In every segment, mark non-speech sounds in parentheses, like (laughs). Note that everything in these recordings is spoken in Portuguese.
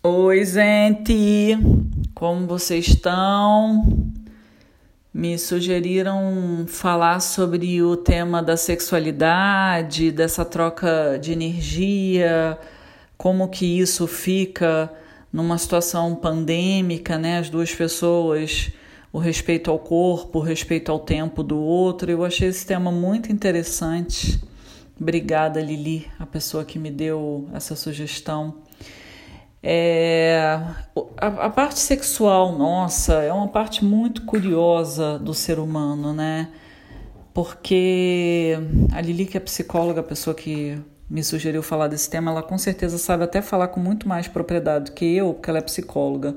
Oi, gente! Como vocês estão? Me sugeriram falar sobre o tema da sexualidade, dessa troca de energia, como que isso fica numa situação pandêmica, né? As duas pessoas, o respeito ao corpo, o respeito ao tempo do outro. Eu achei esse tema muito interessante. Obrigada, Lili, a pessoa que me deu essa sugestão. É, a, a, parte sexual nossa é uma parte muito curiosa do ser humano, né? Porque a Lili, que é psicóloga, a pessoa que me sugeriu falar desse tema, ela com certeza sabe até falar com muito mais propriedade do que eu, porque ela é psicóloga.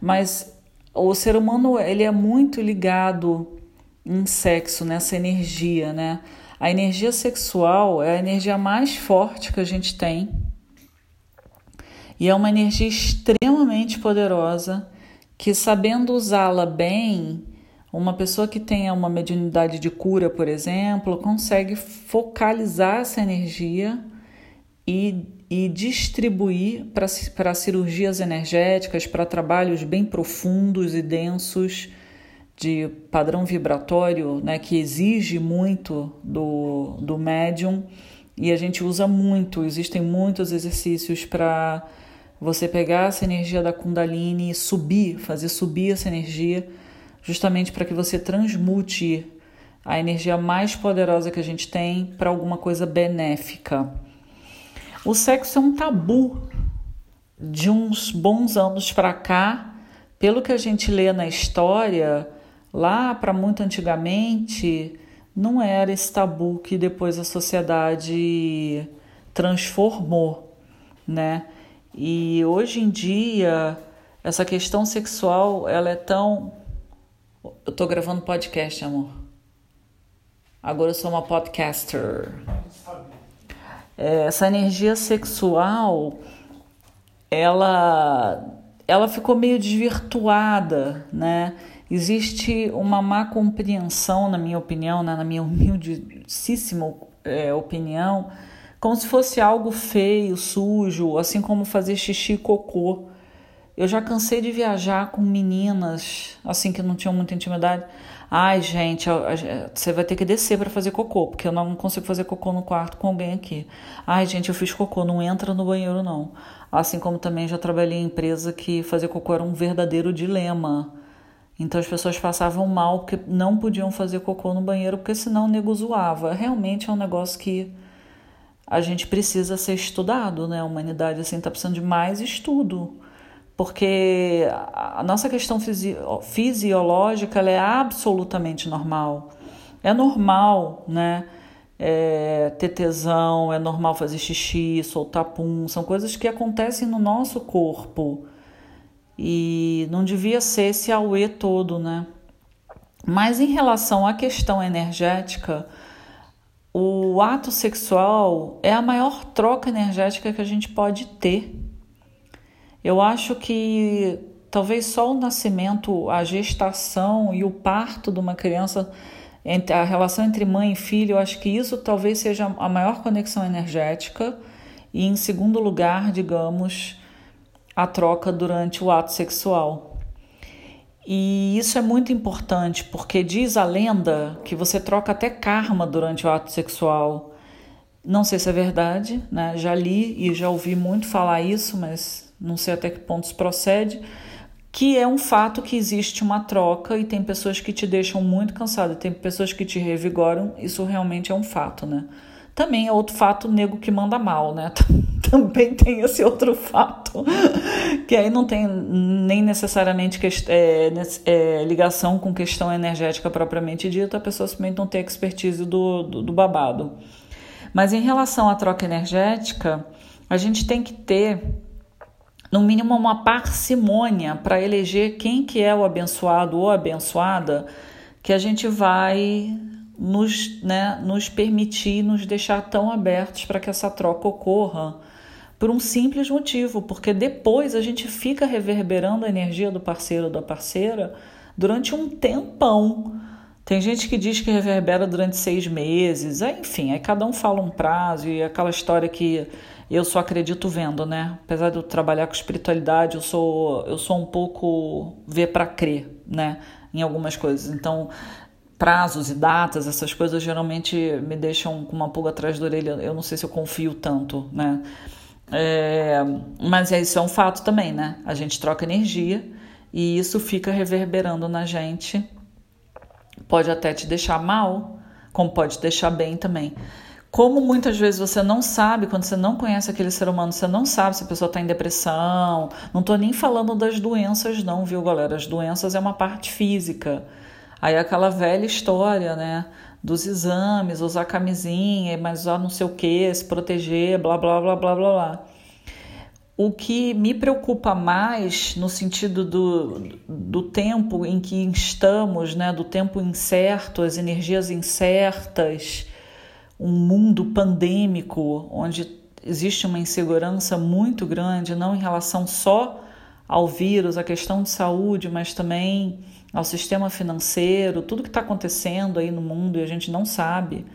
Mas o ser humano ele é muito ligado em sexo, nessa energia, né? A energia sexual é a energia mais forte que a gente tem e é uma energia extremamente poderosa que, sabendo usá-la bem, uma pessoa que tenha uma mediunidade de cura, por exemplo, consegue focalizar essa energia e, e distribuir para cirurgias energéticas, para trabalhos bem profundos e densos de padrão vibratório, né, que exige muito do, do médium e a gente usa muito. Existem muitos exercícios para você pegar essa energia da Kundalini e subir, fazer subir essa energia, justamente para que você transmute a energia mais poderosa que a gente tem para alguma coisa benéfica. O sexo é um tabu de uns bons anos para cá, pelo que a gente lê na história, lá para muito antigamente, não era esse tabu que depois a sociedade transformou, né? E hoje em dia, essa questão sexual, ela é tão. Eu tô gravando podcast, amor. Agora eu sou uma podcaster. É, essa energia sexual, ela, ela ficou meio desvirtuada, né? Existe uma má compreensão, na minha opinião, né? na minha humildíssima é, opinião, como se fosse algo feio, sujo, assim como fazer xixi e cocô. Eu já cansei de viajar com meninas assim que não tinham muita intimidade. Ai, gente, você vai ter que descer para fazer cocô, porque eu não consigo fazer cocô no quarto com alguém aqui. Ai, gente, eu fiz cocô, não entra no banheiro não. Assim como também já trabalhei em empresa que fazer cocô era um verdadeiro dilema. Então as pessoas passavam mal porque não podiam fazer cocô no banheiro, porque senão o nego zoava. Realmente é um negócio que a gente precisa ser estudado, né? A humanidade assim está precisando de mais estudo, porque a nossa questão fisi fisiológica é absolutamente normal. É normal, né? É, ter tesão, é normal fazer xixi, soltar pum, são coisas que acontecem no nosso corpo e não devia ser esse auê todo, né? Mas em relação à questão energética, o ato sexual é a maior troca energética que a gente pode ter. Eu acho que talvez só o nascimento, a gestação e o parto de uma criança, a relação entre mãe e filho, eu acho que isso talvez seja a maior conexão energética. E em segundo lugar, digamos, a troca durante o ato sexual. E isso é muito importante porque diz a lenda que você troca até karma durante o ato sexual. Não sei se é verdade, né? Já li e já ouvi muito falar isso, mas não sei até que ponto isso procede. Que é um fato que existe uma troca e tem pessoas que te deixam muito cansado, tem pessoas que te revigoram. Isso realmente é um fato, né? Também é outro fato nego que manda mal, né? (laughs) Também tem esse outro fato, (laughs) que aí não tem nem necessariamente é, é, ligação com questão energética propriamente dita, a pessoa simplesmente não tem expertise do, do, do babado. Mas em relação à troca energética, a gente tem que ter no mínimo uma parcimônia para eleger quem que é o abençoado ou abençoada que a gente vai nos, né, nos permitir, nos deixar tão abertos para que essa troca ocorra por um simples motivo, porque depois a gente fica reverberando a energia do parceiro ou da parceira durante um tempão. Tem gente que diz que reverbera durante seis meses, enfim, aí cada um fala um prazo e aquela história que Eu só acredito vendo, né? Apesar de eu trabalhar com espiritualidade, eu sou, eu sou um pouco ver para crer, né? Em algumas coisas. Então, prazos e datas, essas coisas geralmente me deixam com uma pulga atrás da orelha. Eu não sei se eu confio tanto, né? É, mas isso é um fato também, né? A gente troca energia e isso fica reverberando na gente. Pode até te deixar mal, como pode te deixar bem também. Como muitas vezes você não sabe, quando você não conhece aquele ser humano, você não sabe se a pessoa está em depressão. Não estou nem falando das doenças, não, viu, galera? As doenças é uma parte física. Aí aquela velha história, né? Dos exames, usar camisinha, mas usar não sei o que, se proteger, blá, blá, blá, blá, blá, blá. O que me preocupa mais no sentido do, do tempo em que estamos, né, do tempo incerto, as energias incertas, um mundo pandêmico onde existe uma insegurança muito grande, não em relação só ao vírus, à questão de saúde, mas também ao sistema financeiro, tudo que está acontecendo aí no mundo e a gente não sabe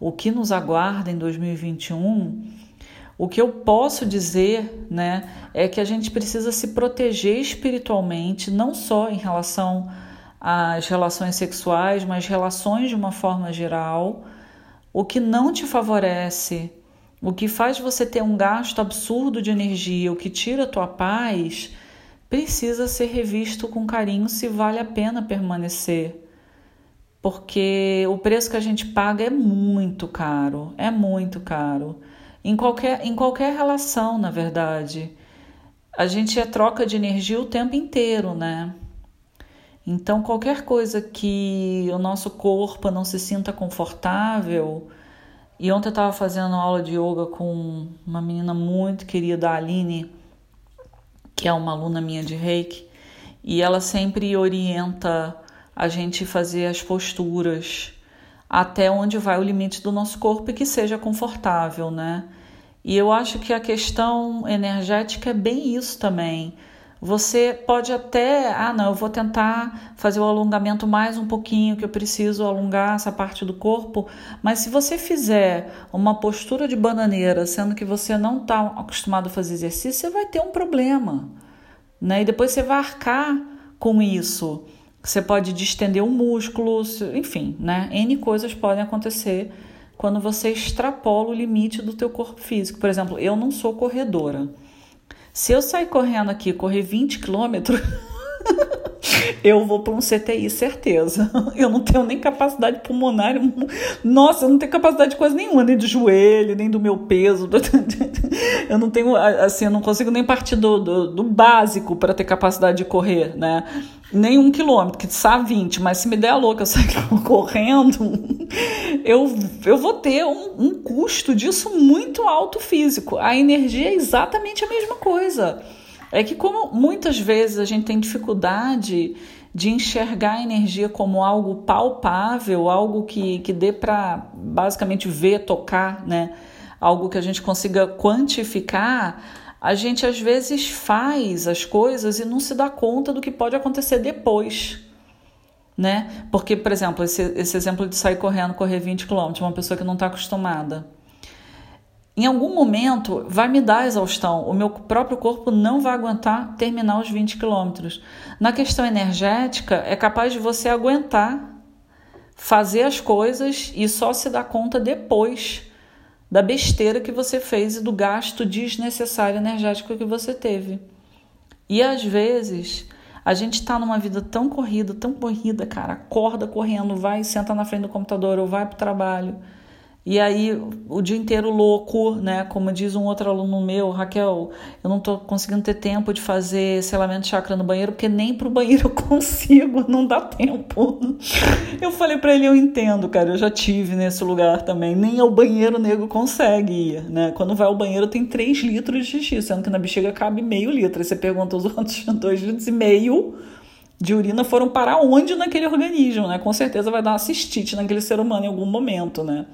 o que nos aguarda em 2021. O que eu posso dizer, né, é que a gente precisa se proteger espiritualmente, não só em relação às relações sexuais, mas relações de uma forma geral o que não te favorece, o que faz você ter um gasto absurdo de energia, o que tira a tua paz, precisa ser revisto com carinho se vale a pena permanecer. Porque o preço que a gente paga é muito caro, é muito caro. Em qualquer, em qualquer relação, na verdade. A gente é troca de energia o tempo inteiro, né? Então, qualquer coisa que o nosso corpo não se sinta confortável. E ontem eu estava fazendo aula de yoga com uma menina muito querida, a Aline, que é uma aluna minha de reiki, e ela sempre orienta a gente fazer as posturas até onde vai o limite do nosso corpo e que seja confortável, né? E eu acho que a questão energética é bem isso também. Você pode até, ah, não, eu vou tentar fazer o alongamento mais um pouquinho, que eu preciso alongar essa parte do corpo, mas se você fizer uma postura de bananeira, sendo que você não está acostumado a fazer exercício, você vai ter um problema, né? E depois você vai arcar com isso. Você pode distender o músculo, enfim, né? N coisas podem acontecer quando você extrapola o limite do teu corpo físico. Por exemplo, eu não sou corredora. Se eu sair correndo aqui, correr 20 quilômetros, (laughs) eu vou para um CTI, certeza. (laughs) Eu não tenho nem capacidade pulmonar. Nossa, eu não tenho capacidade de coisa nenhuma, nem de joelho, nem do meu peso. (laughs) (laughs) Eu não tenho, assim, eu não consigo nem partir do, do, do básico para ter capacidade de correr, né? Nem um quilômetro, que sabe 20, mas se me der a louca eu (laughs) sair correndo, eu, eu vou ter um, um custo disso muito alto físico. A energia é exatamente a mesma coisa. É que, como muitas vezes a gente tem dificuldade de enxergar a energia como algo palpável, algo que, que dê para basicamente ver, tocar, né? Algo que a gente consiga quantificar, a gente às vezes faz as coisas e não se dá conta do que pode acontecer depois. Né? Porque, por exemplo, esse, esse exemplo de sair correndo, correr 20 km, uma pessoa que não está acostumada em algum momento vai me dar exaustão, o meu próprio corpo não vai aguentar terminar os 20 quilômetros. Na questão energética, é capaz de você aguentar fazer as coisas e só se dar conta depois da besteira que você fez e do gasto desnecessário energético que você teve. E às vezes a gente está numa vida tão corrida, tão corrida, cara, acorda correndo, vai, senta na frente do computador ou vai para o trabalho e aí o dia inteiro louco, né? Como diz um outro aluno meu, Raquel, eu não tô conseguindo ter tempo de fazer selamento de chakra no banheiro, porque nem pro banheiro (laughs) eu consigo, não dá tempo. Eu falei para ele, eu entendo, cara, eu já tive nesse lugar também. Nem ao banheiro nego consegue ir, né? Quando vai ao banheiro tem 3 litros de xixi, sendo que na bexiga cabe meio litro. Aí você pergunta os (laughs) outros 2 litros e meio de urina foram para onde naquele organismo, né? Com certeza vai dar uma cistite naquele ser humano em algum momento, né?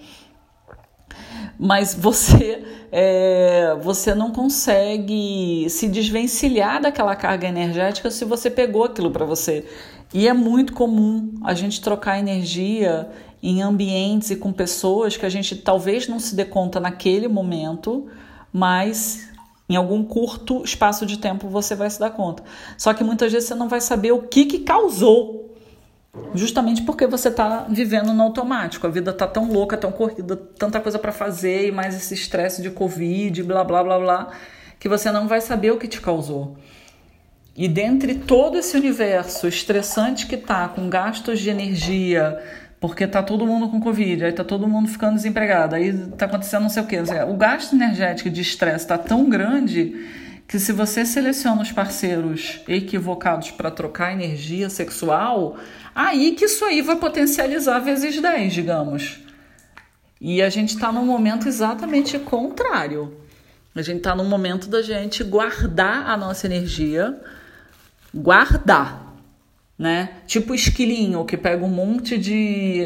Mas você (laughs) é, você não consegue se desvencilhar daquela carga energética se você pegou aquilo para você. E é muito comum a gente trocar energia em ambientes e com pessoas que a gente talvez não se dê conta naquele momento, mas em algum curto espaço de tempo você vai se dar conta. Só que muitas vezes você não vai saber o que, que causou. Justamente porque você está vivendo no automático. A vida está tão louca, tão corrida, tanta coisa para fazer e mais esse estresse de Covid, blá blá blá blá, que você não vai saber o que te causou. E dentre todo esse universo estressante que tá, com gastos de energia, porque tá todo mundo com Covid, aí tá todo mundo ficando desempregado, aí tá acontecendo não sei o quê. O gasto energético de estresse tá tão grande que se você seleciona os parceiros equivocados para trocar energia sexual, aí que isso aí vai potencializar vezes 10, digamos. E a gente está num momento exatamente contrário. A gente está num momento da gente guardar a nossa energia guardar, né? Tipo esquilinho que pega um monte de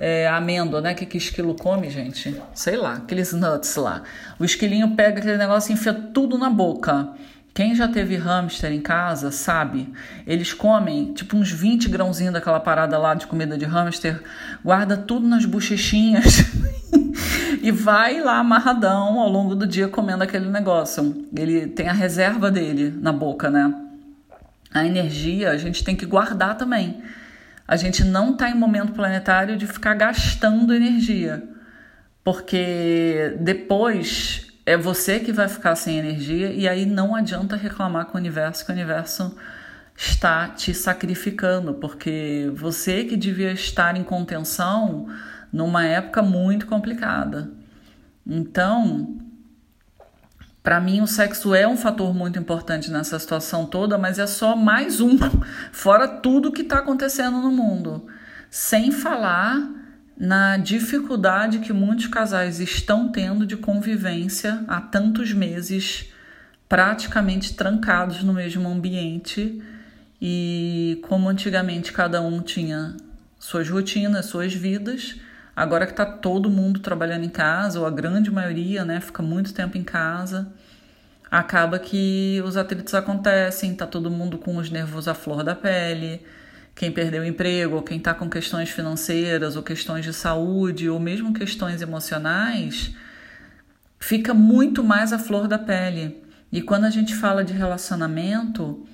é, amêndoa, né? Que que esquilo come, gente? Sei lá, aqueles nuts lá. O esquilinho pega aquele negócio e enfia tudo na boca. Quem já teve hamster em casa sabe, eles comem tipo uns 20 grãozinhos daquela parada lá de comida de hamster, guarda tudo nas bochechinhas (laughs) e vai lá amarradão ao longo do dia comendo aquele negócio. Ele tem a reserva dele na boca, né? a energia a gente tem que guardar também. A gente não está em momento planetário de ficar gastando energia, porque depois é você que vai ficar sem energia e aí não adianta reclamar com o universo que o universo está te sacrificando, porque você que devia estar em contenção numa época muito complicada. Então, para mim, o sexo é um fator muito importante nessa situação toda, mas é só mais um, (laughs) fora tudo que está acontecendo no mundo. Sem falar na dificuldade que muitos casais estão tendo de convivência há tantos meses, praticamente trancados no mesmo ambiente. E como antigamente cada um tinha suas rotinas, suas vidas Agora que está todo mundo trabalhando em casa, ou a grande maioria, né, fica muito tempo em casa, acaba que os atritos acontecem, tá todo mundo com os nervos à flor da pele, quem perdeu o emprego, ou quem está com questões financeiras, ou questões de saúde, ou mesmo questões emocionais, fica muito mais à flor da pele. E quando a gente fala de relacionamento,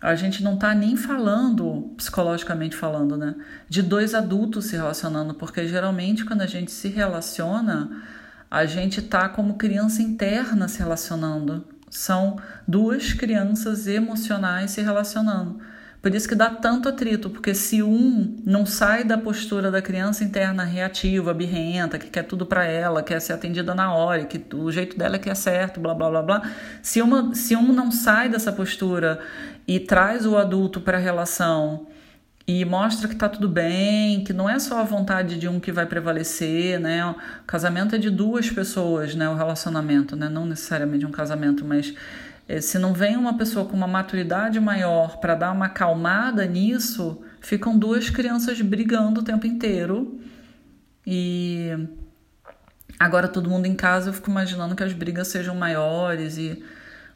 a gente não está nem falando, psicologicamente falando, né, de dois adultos se relacionando, porque geralmente quando a gente se relaciona, a gente está como criança interna se relacionando. São duas crianças emocionais se relacionando. Por isso que dá tanto atrito, porque se um não sai da postura da criança interna reativa, birrenta, que quer tudo para ela, quer ser atendida na hora, que o jeito dela é que é certo, blá blá blá blá. Se, uma, se um não sai dessa postura e traz o adulto para a relação e mostra que tá tudo bem, que não é só a vontade de um que vai prevalecer, né? O casamento é de duas pessoas, né? O relacionamento, né? Não necessariamente um casamento, mas eh, se não vem uma pessoa com uma maturidade maior para dar uma acalmada nisso, ficam duas crianças brigando o tempo inteiro. E agora todo mundo em casa, eu fico imaginando que as brigas sejam maiores e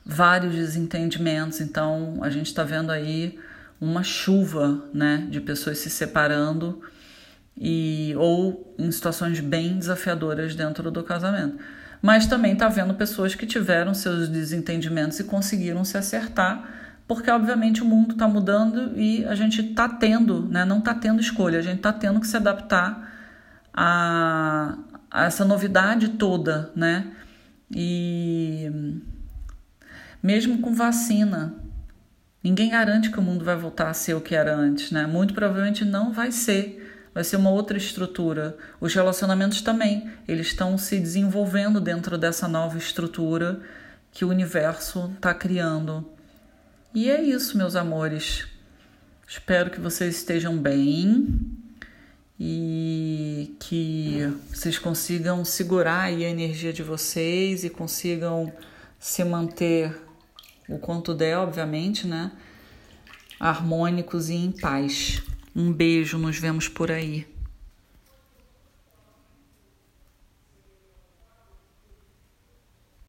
vários desentendimentos. Então, a gente está vendo aí uma chuva, né, de pessoas se separando e ou em situações bem desafiadoras dentro do casamento. Mas também está vendo pessoas que tiveram seus desentendimentos e conseguiram se acertar, porque obviamente o mundo está mudando e a gente está tendo, né, não está tendo escolha, a gente está tendo que se adaptar a, a essa novidade toda, né? E mesmo com vacina. Ninguém garante que o mundo vai voltar a ser o que era antes, né? Muito provavelmente não vai ser. Vai ser uma outra estrutura. Os relacionamentos também, eles estão se desenvolvendo dentro dessa nova estrutura que o universo está criando. E é isso, meus amores. Espero que vocês estejam bem e que vocês consigam segurar a energia de vocês e consigam se manter o quanto der, obviamente, né? Harmônicos e em paz. Um beijo, nos vemos por aí.